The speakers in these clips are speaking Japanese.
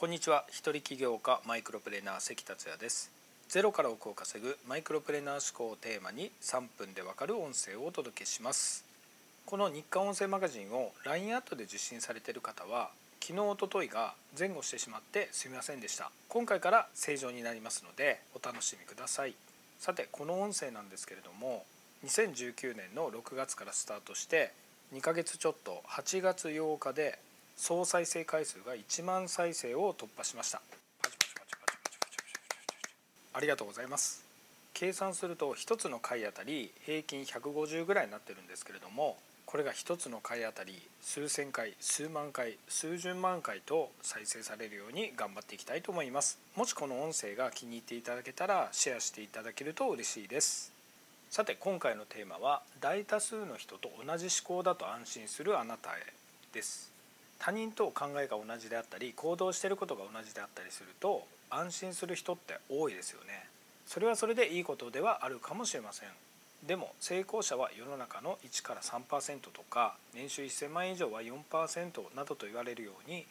こんにちは。一人起業家マイクロプレーナー関達也です。ゼロから億を稼ぐマイクロプレーナー思考をテーマに3分でわかる音声をお届けします。この日刊音声マガジンを LINE アットで受信されている方は昨日おとといが前後してしまってすみませんでした。今回から正常になりますのでお楽しみください。さてこの音声なんですけれども2019年の6月からスタートして2ヶ月ちょっと8月8日で総再生回数が1万再生を突破しました。ありがとうございます。計算すると1つの回あたり平均150ぐらいになってるんですけれどもこれが1つの回あたり数千回数万回数十万回と再生されるように頑張っていきたいと思います。もしこの音声が気に入っていただけたらシェアしていただけると嬉しいです。さて今回のテーマは大多数の人と同じ思考だと安心するあなたへです。他人と考えが同じであったり行動していることが同じであったりすると安心する人って多いですよね。それはそれでいいことではあるかもしれません。でも成功者は世の中の1から3%とか年収1000万円以上は4%などと言われるように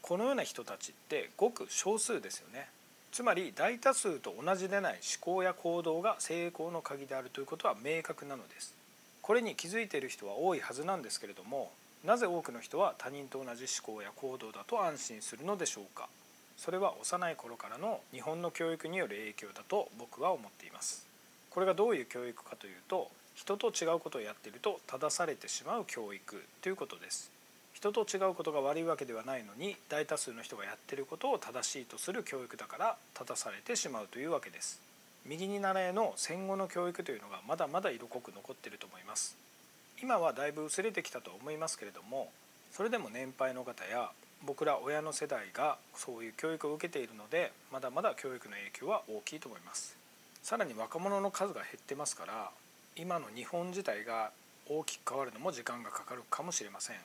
このような人たちってごく少数ですよね。つまり大多数と同じでない思考や行動が成功の鍵であるということは明確なのです。これに気づいている人は多いはずなんですけれどもなぜ多くの人は他人と同じ思考や行動だと安心するのでしょうか？それは幼い頃からの日本の教育による影響だと僕は思っています。これがどういう教育かというと人と違うことをやっていると正されてしまう教育ということです。人と違うことが悪いわけではないのに大多数の人がやってることを正しいとする教育だから正されてしまうというわけです。右に習えの戦後の教育というのがまだまだ色濃く残っていると思います。今はだいぶ薄れてきたと思いますけれどもそれでも年配の方や僕ら親の世代がそういう教育を受けているのでまだまだ教育の影響は大きいと思います。さらに若者の数が減ってますから今の日本自体が大きく変わるのも時間がかかるかもしれません。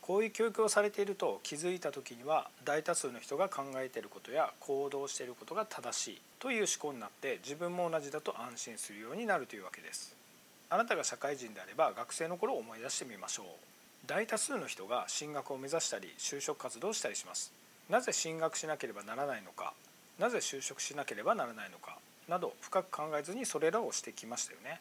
こういう教育をされていると気づいた時には大多数の人が考えていることや行動していることが正しいという思考になって自分も同じだと安心するようになるというわけです。あなたが社会人であれば学生の頃を思い出してみましょう。大多数の人が進学を目指したり就職活動をしたりします。なぜ進学しなければならないのか。なぜ就職しなければならないのか。など深く考えずにそれらをしてきましたよね。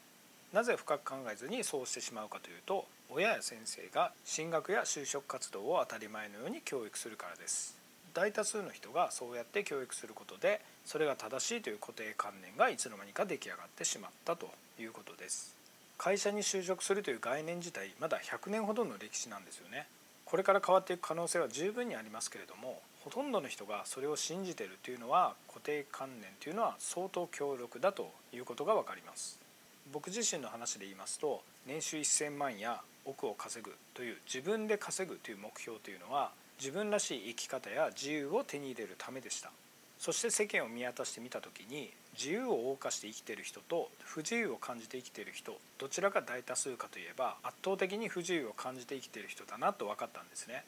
なぜ深く考えずにそうしてしまうかというと親や先生が進学や就職活動を当たり前のように教育するからです。大多数の人がそうやって教育することでそれが正しいという固定観念がいつの間にか出来上がってしまったということです。会社に就職するという概念自体まだ100年ほどの歴史なんですよね。これから変わっていく可能性は十分にありますけれどもほとんどの人がそれを信じているというのは固定観念というのは相当強力だということが分かります。僕自身の話で言いますと年収1000万や億を稼ぐという自分で稼ぐという目標というのは自分らしい生き方や自由を手に入れるためでした。そして世間を見渡してみた時に自由を謳歌して生きてる人と不自由を感じて生きてる人どちらが大多数かといえば圧倒的に不自由を感じて生きてる人だなと分かったんですね。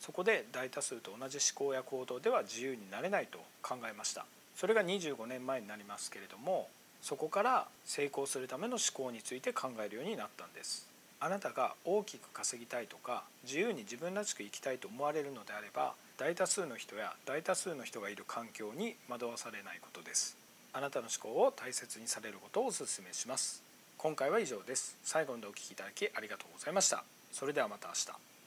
そこで大多数と同じ思考や行動では自由になれないと考えました。それが25年前になりますけれどもそこから成功するための思考について考えるようになったんです。あなたが大きく稼ぎたいとか自由に自分らしく生きたいと思われるのであれば大多数の人や大多数の人がいる環境に惑わされないことです。あなたの思考を大切にされることをお勧めします。今回は以上です。最後までお聴きいただきありがとうございました。それではまた明日。